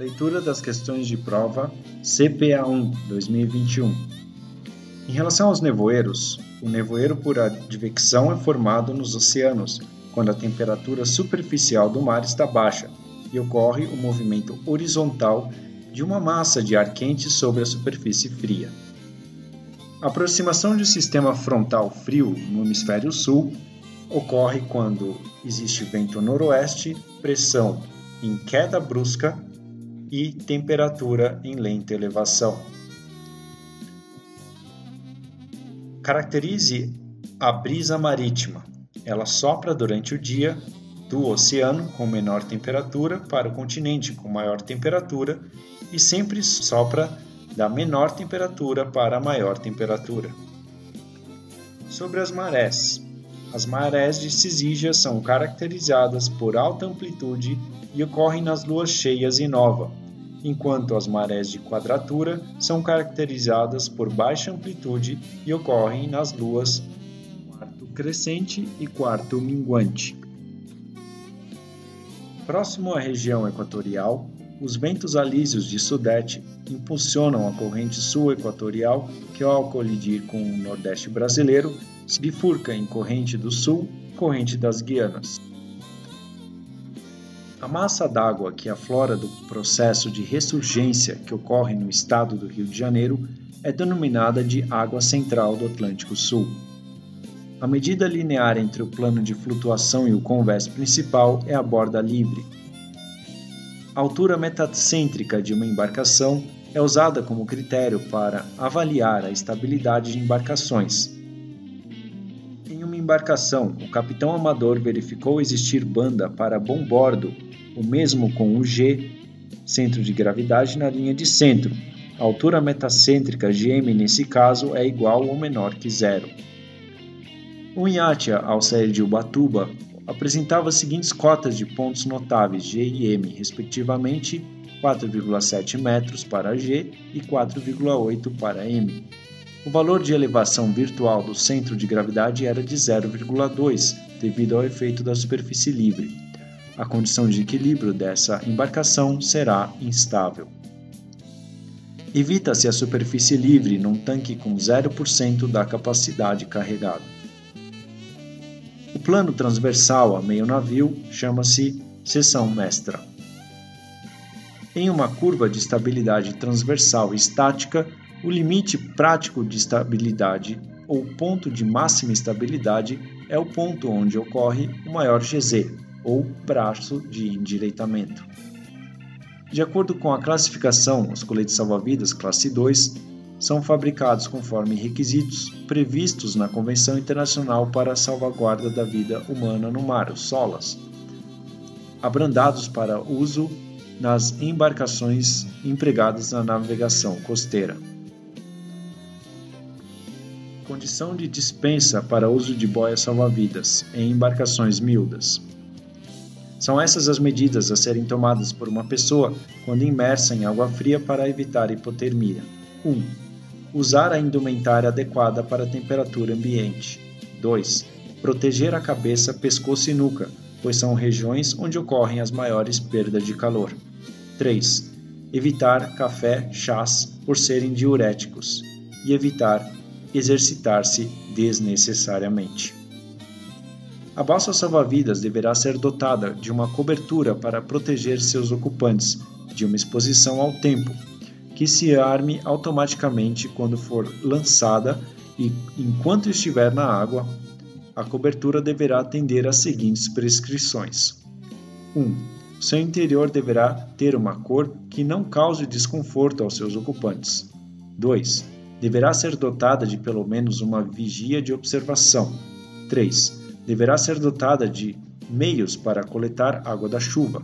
Leitura das questões de prova CPA1 2021. Em relação aos nevoeiros, o nevoeiro por advecção é formado nos oceanos, quando a temperatura superficial do mar está baixa e ocorre o movimento horizontal de uma massa de ar quente sobre a superfície fria. A aproximação de um sistema frontal frio no hemisfério sul ocorre quando existe vento noroeste, pressão em queda brusca e temperatura em lenta elevação. Caracterize a brisa marítima. Ela sopra durante o dia do oceano com menor temperatura para o continente com maior temperatura e sempre sopra da menor temperatura para a maior temperatura. Sobre as marés. As marés de Cisígia são caracterizadas por alta amplitude e ocorrem nas luas cheias e nova, enquanto as marés de quadratura são caracterizadas por baixa amplitude e ocorrem nas luas quarto crescente e quarto minguante. Próximo à região equatorial, os ventos alísios de sudeste impulsionam a corrente sul-equatorial que, ao colidir com o nordeste brasileiro, se bifurca em corrente do sul corrente das Guianas. A massa d'água que aflora do processo de ressurgência que ocorre no estado do Rio de Janeiro é denominada de água central do Atlântico Sul. A medida linear entre o plano de flutuação e o convés principal é a borda livre, a altura metacêntrica de uma embarcação é usada como critério para avaliar a estabilidade de embarcações. Em uma embarcação, o capitão amador verificou existir banda para bom bordo, o mesmo com o G, centro de gravidade, na linha de centro. A altura metacêntrica GM nesse caso é igual ou menor que zero. O iate ao sair de Ubatuba apresentava as seguintes cotas de pontos notáveis G e M, respectivamente 4,7 metros para G e 4,8 para M. O valor de elevação virtual do centro de gravidade era de 0,2, devido ao efeito da superfície livre. A condição de equilíbrio dessa embarcação será instável. Evita-se a superfície livre num tanque com 0% da capacidade carregada. O plano transversal a meio navio chama-se seção mestra. Em uma curva de estabilidade transversal estática, o limite prático de estabilidade ou ponto de máxima estabilidade é o ponto onde ocorre o maior GZ, ou braço de endireitamento. De acordo com a classificação, os coletes salva-vidas classe 2 são fabricados conforme requisitos previstos na Convenção Internacional para a Salvaguarda da Vida Humana no Mar, SOLAS, abrandados para uso nas embarcações empregadas na navegação costeira. Condição de dispensa para uso de boias salva-vidas em embarcações miúdas. São essas as medidas a serem tomadas por uma pessoa quando imersa em água fria para evitar hipotermia. 1. Um, Usar a indumentária adequada para a temperatura ambiente. 2. Proteger a cabeça, pescoço e nuca, pois são regiões onde ocorrem as maiores perdas de calor. 3. Evitar café, chás por serem diuréticos e evitar exercitar-se desnecessariamente. A balsa salva-vidas deverá ser dotada de uma cobertura para proteger seus ocupantes de uma exposição ao tempo, que se arme automaticamente quando for lançada e, enquanto estiver na água, a cobertura deverá atender às seguintes prescrições: 1. Um, seu interior deverá ter uma cor que não cause desconforto aos seus ocupantes. 2. Deverá ser dotada de pelo menos uma vigia de observação. 3. Deverá ser dotada de meios para coletar água da chuva.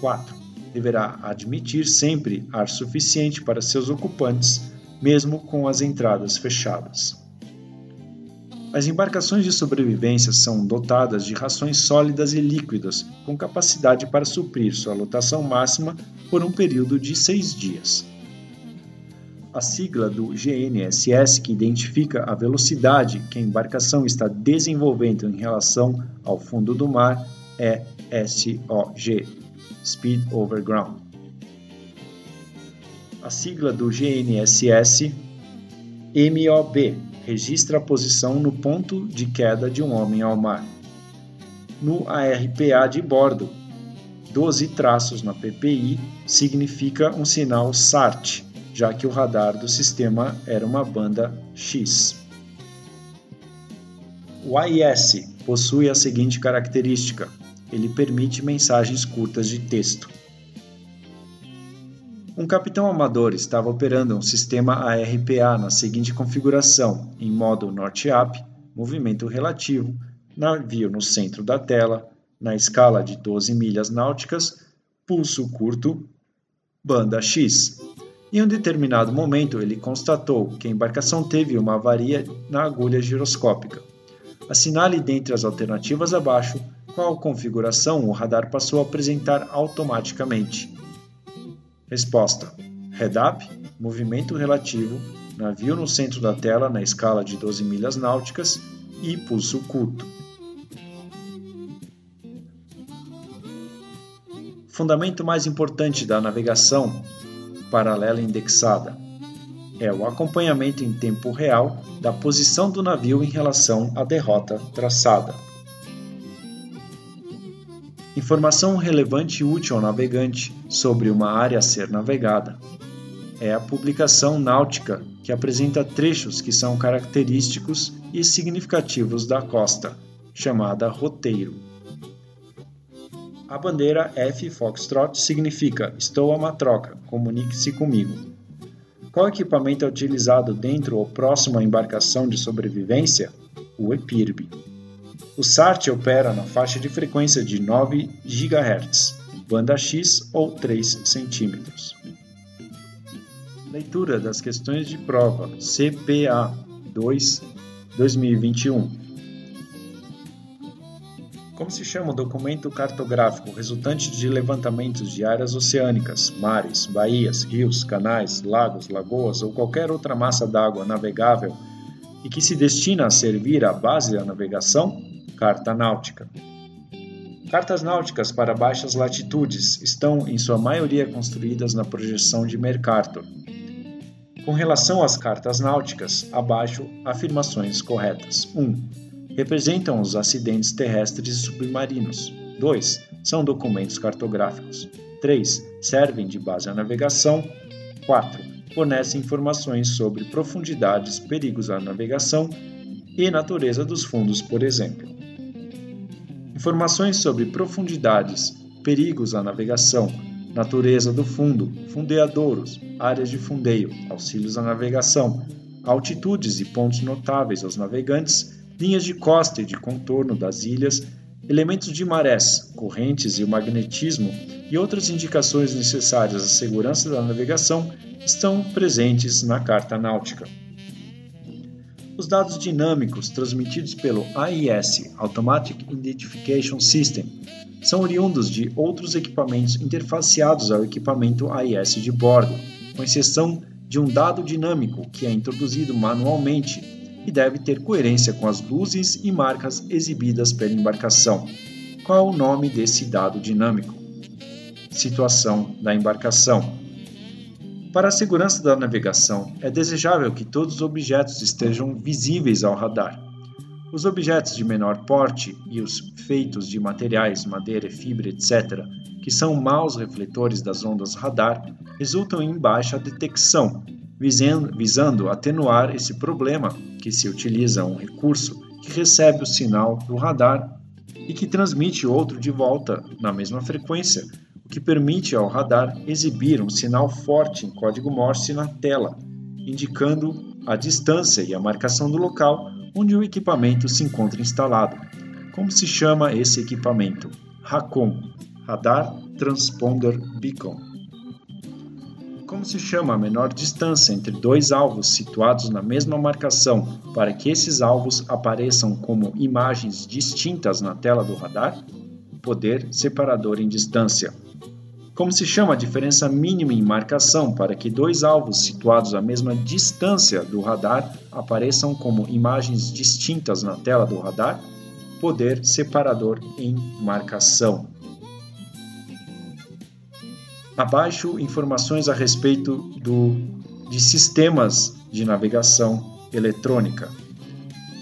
4 deverá admitir sempre ar suficiente para seus ocupantes, mesmo com as entradas fechadas. As embarcações de sobrevivência são dotadas de rações sólidas e líquidas, com capacidade para suprir sua lotação máxima por um período de seis dias. A sigla do GNSS, que identifica a velocidade que a embarcação está desenvolvendo em relação ao fundo do mar, é SOG, Speed Over Ground. A sigla do GNSS MOB registra a posição no ponto de queda de um homem ao mar. No ARPA de bordo, 12 traços na PPI significa um sinal SART, já que o radar do sistema era uma banda X. O AIS possui a seguinte característica: ele permite mensagens curtas de texto. Um capitão amador estava operando um sistema ARPA na seguinte configuração: em modo Norte-Up, movimento relativo, navio no centro da tela, na escala de 12 milhas náuticas, pulso curto, banda X. Em um determinado momento, ele constatou que a embarcação teve uma avaria na agulha giroscópica. Assinale dentre as alternativas abaixo qual configuração o radar passou a apresentar automaticamente. Resposta: Head up, movimento relativo, navio no centro da tela na escala de 12 milhas náuticas e pulso curto. Fundamento mais importante da navegação paralela indexada é o acompanhamento em tempo real da posição do navio em relação à derrota traçada. Informação relevante e útil ao navegante sobre uma área a ser navegada. É a publicação náutica que apresenta trechos que são característicos e significativos da costa, chamada roteiro. A bandeira F Foxtrot significa Estou a uma troca, comunique-se comigo. Qual equipamento é utilizado dentro ou próximo à embarcação de sobrevivência? O EPIRB. O SART opera na faixa de frequência de 9 GHz, banda X ou 3 cm. Leitura das questões de prova CPA 2 2021. Como se chama o documento cartográfico resultante de levantamentos de áreas oceânicas, mares, baías, rios, canais, lagos, lagoas ou qualquer outra massa d'água navegável e que se destina a servir à base da navegação? Carta náutica. Cartas náuticas para baixas latitudes estão, em sua maioria, construídas na projeção de Mercator. Com relação às cartas náuticas, abaixo afirmações corretas. 1. Um, representam os acidentes terrestres e submarinos. 2. São documentos cartográficos. 3. Servem de base à navegação. 4. Fornecem informações sobre profundidades, perigos à navegação e natureza dos fundos, por exemplo. Informações sobre profundidades, perigos à navegação, natureza do fundo, fundeadouros, áreas de fundeio, auxílios à navegação, altitudes e pontos notáveis aos navegantes, linhas de costa e de contorno das ilhas, elementos de marés, correntes e o magnetismo e outras indicações necessárias à segurança da navegação estão presentes na Carta Náutica. Os dados dinâmicos transmitidos pelo AIS Automatic Identification System são oriundos de outros equipamentos interfaceados ao equipamento AIS de bordo, com exceção de um dado dinâmico que é introduzido manualmente e deve ter coerência com as luzes e marcas exibidas pela embarcação. Qual o nome desse dado dinâmico? Situação da embarcação. Para a segurança da navegação, é desejável que todos os objetos estejam visíveis ao radar. Os objetos de menor porte e os feitos de materiais, madeira, fibra, etc., que são maus refletores das ondas radar, resultam em baixa detecção, visando atenuar esse problema que se utiliza um recurso que recebe o sinal do radar e que transmite outro de volta na mesma frequência, que permite ao radar exibir um sinal forte em código Morse na tela, indicando a distância e a marcação do local onde o equipamento se encontra instalado. Como se chama esse equipamento? RACON Radar Transponder Beacon. Como se chama a menor distância entre dois alvos situados na mesma marcação para que esses alvos apareçam como imagens distintas na tela do radar? Poder separador em distância. Como se chama a diferença mínima em marcação para que dois alvos situados à mesma distância do radar apareçam como imagens distintas na tela do radar? Poder separador em marcação. Abaixo, informações a respeito do, de sistemas de navegação eletrônica.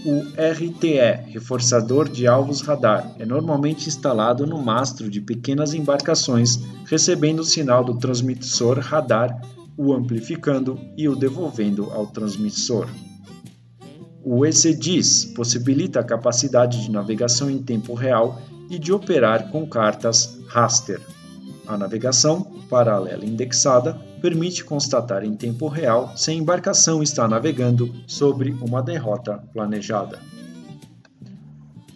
O RTE, reforçador de alvos radar, é normalmente instalado no mastro de pequenas embarcações, recebendo o sinal do transmissor radar, o amplificando e o devolvendo ao transmissor. O ECDIS possibilita a capacidade de navegação em tempo real e de operar com cartas raster. A navegação paralela indexada permite constatar em tempo real se a embarcação está navegando sobre uma derrota planejada.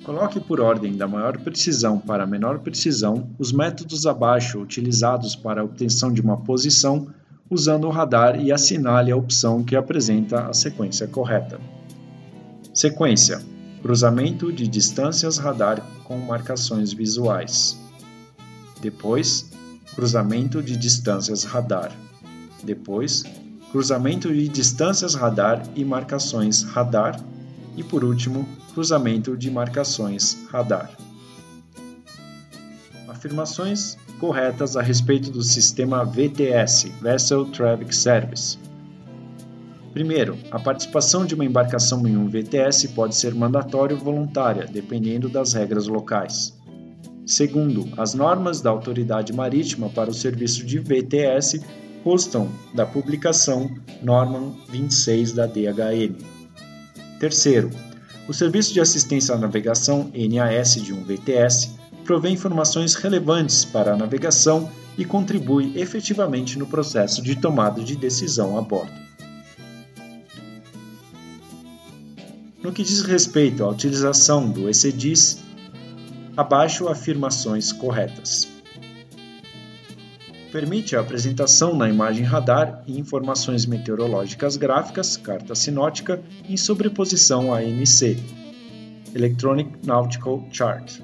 Coloque por ordem da maior precisão para a menor precisão os métodos abaixo utilizados para a obtenção de uma posição usando o radar e assinale a opção que apresenta a sequência correta. Sequência: cruzamento de distâncias radar com marcações visuais. Depois, cruzamento de distâncias radar. Depois, cruzamento de distâncias radar e marcações radar. E por último, cruzamento de marcações radar. Afirmações corretas a respeito do sistema VTS Vessel Traffic Service. Primeiro, a participação de uma embarcação em um VTS pode ser mandatória ou voluntária, dependendo das regras locais. Segundo, as normas da Autoridade Marítima para o serviço de VTS constam da publicação Norma 26 da DHN. Terceiro, o Serviço de Assistência à Navegação NAS de um VTS provê informações relevantes para a navegação e contribui efetivamente no processo de tomada de decisão a bordo. No que diz respeito à utilização do ECDIS, abaixo afirmações corretas permite a apresentação na imagem radar e informações meteorológicas gráficas, carta sinótica, em sobreposição a ANC, Electronic Nautical Chart.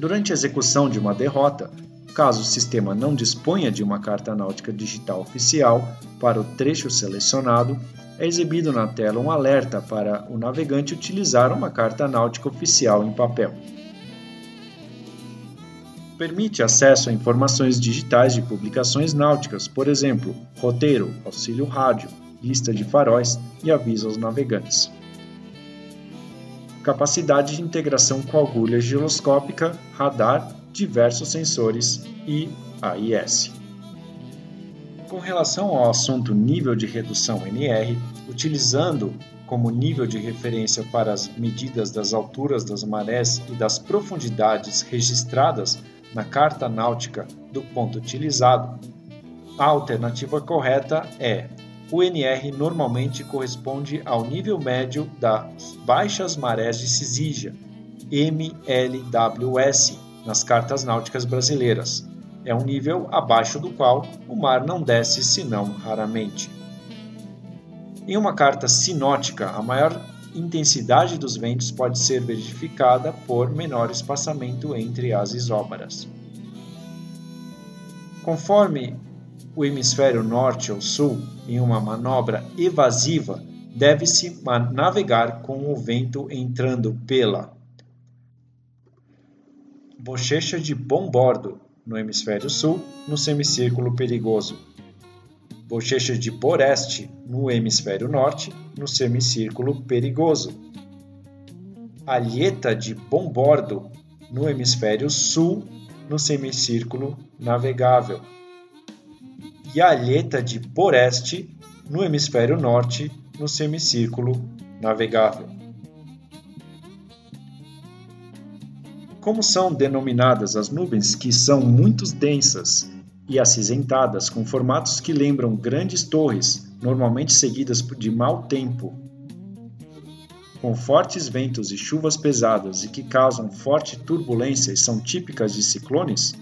Durante a execução de uma derrota, caso o sistema não disponha de uma carta náutica digital oficial para o trecho selecionado, é exibido na tela um alerta para o navegante utilizar uma carta náutica oficial em papel permite acesso a informações digitais de publicações náuticas, por exemplo, roteiro, auxílio rádio, lista de faróis e aviso aos navegantes. Capacidade de integração com agulha giroscópica, radar, diversos sensores e AIS. Com relação ao assunto nível de redução NR, utilizando como nível de referência para as medidas das alturas das marés e das profundidades registradas na carta náutica do ponto utilizado, a alternativa correta é o NR normalmente corresponde ao nível médio das baixas marés de Cisígia, MLWS, nas cartas náuticas brasileiras. É um nível abaixo do qual o mar não desce senão raramente. Em uma carta sinótica, a maior intensidade dos ventos pode ser verificada por menor espaçamento entre as isóbaras. Conforme o hemisfério norte ou sul, em uma manobra evasiva, deve-se navegar com o vento entrando pela bochecha de bom bordo no hemisfério sul, no semicírculo perigoso, bochecha de boreste no hemisfério norte, no semicírculo perigoso. Alheta de bom bordo no hemisfério sul, no semicírculo navegável. E alheta de boreste no hemisfério norte, no semicírculo navegável. Como são denominadas as nuvens que são muito densas e acinzentadas com formatos que lembram grandes torres, normalmente seguidas de mau tempo, com fortes ventos e chuvas pesadas e que causam forte turbulência e são típicas de ciclones?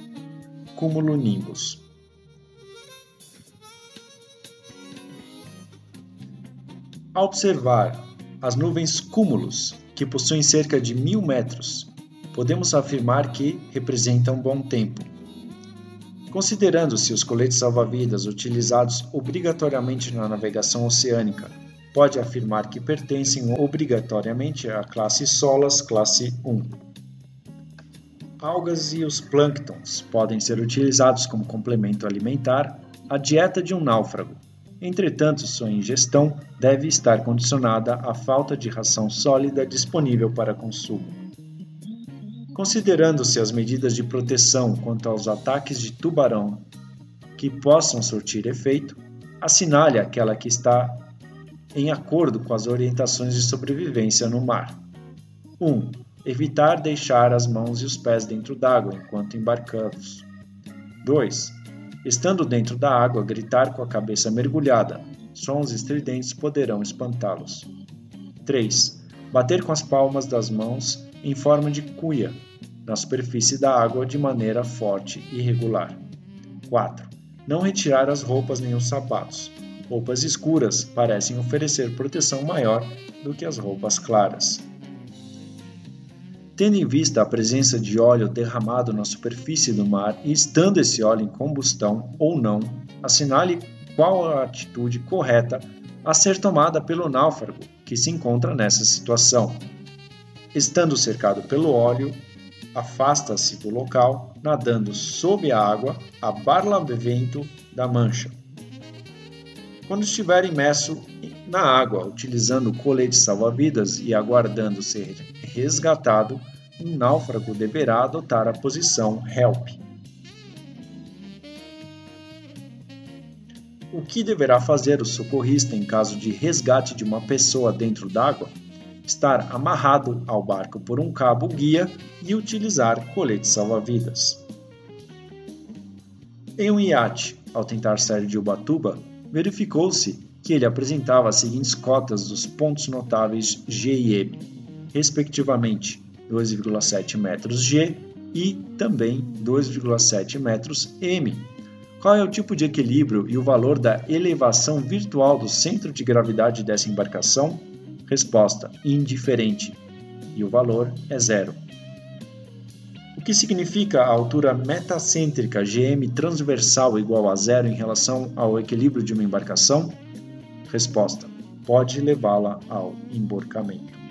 Cumulonimbus. Ao observar as nuvens cúmulos, que possuem cerca de mil metros, podemos afirmar que representam bom tempo Considerando-se os coletes salva-vidas utilizados obrigatoriamente na navegação oceânica, pode afirmar que pertencem obrigatoriamente à classe Solas classe 1. algas e os plânctons podem ser utilizados como complemento alimentar à dieta de um náufrago. Entretanto, sua ingestão deve estar condicionada à falta de ração sólida disponível para consumo. Considerando-se as medidas de proteção quanto aos ataques de tubarão que possam surtir efeito, assinale aquela que está em acordo com as orientações de sobrevivência no mar. 1. Um, evitar deixar as mãos e os pés dentro d'água enquanto embarcamos. 2. Estando dentro da água, gritar com a cabeça mergulhada. Sons estridentes poderão espantá-los. 3. Bater com as palmas das mãos em forma de cuia na superfície da água de maneira forte e regular. 4. Não retirar as roupas nem os sapatos. Roupas escuras parecem oferecer proteção maior do que as roupas claras. Tendo em vista a presença de óleo derramado na superfície do mar e estando esse óleo em combustão ou não, assinale qual a atitude correta a ser tomada pelo náufrago que se encontra nessa situação. Estando cercado pelo óleo, afasta-se do local, nadando sob a água a barlavento da mancha quando estiver imerso na água, utilizando colete salva-vidas e aguardando ser resgatado, um náufrago deverá adotar a posição HELP. O que deverá fazer o socorrista em caso de resgate de uma pessoa dentro d'água? Estar amarrado ao barco por um cabo guia e utilizar colete salva-vidas. Em um iate, ao tentar sair de Ubatuba, verificou-se que ele apresentava as seguintes cotas dos pontos notáveis G e M, respectivamente 2,7 metros G e também 2,7 metros M. Qual é o tipo de equilíbrio e o valor da elevação virtual do centro de gravidade dessa embarcação? Resposta: indiferente. E o valor é zero. O que significa a altura metacêntrica GM transversal igual a zero em relação ao equilíbrio de uma embarcação? Resposta: pode levá-la ao emborcamento.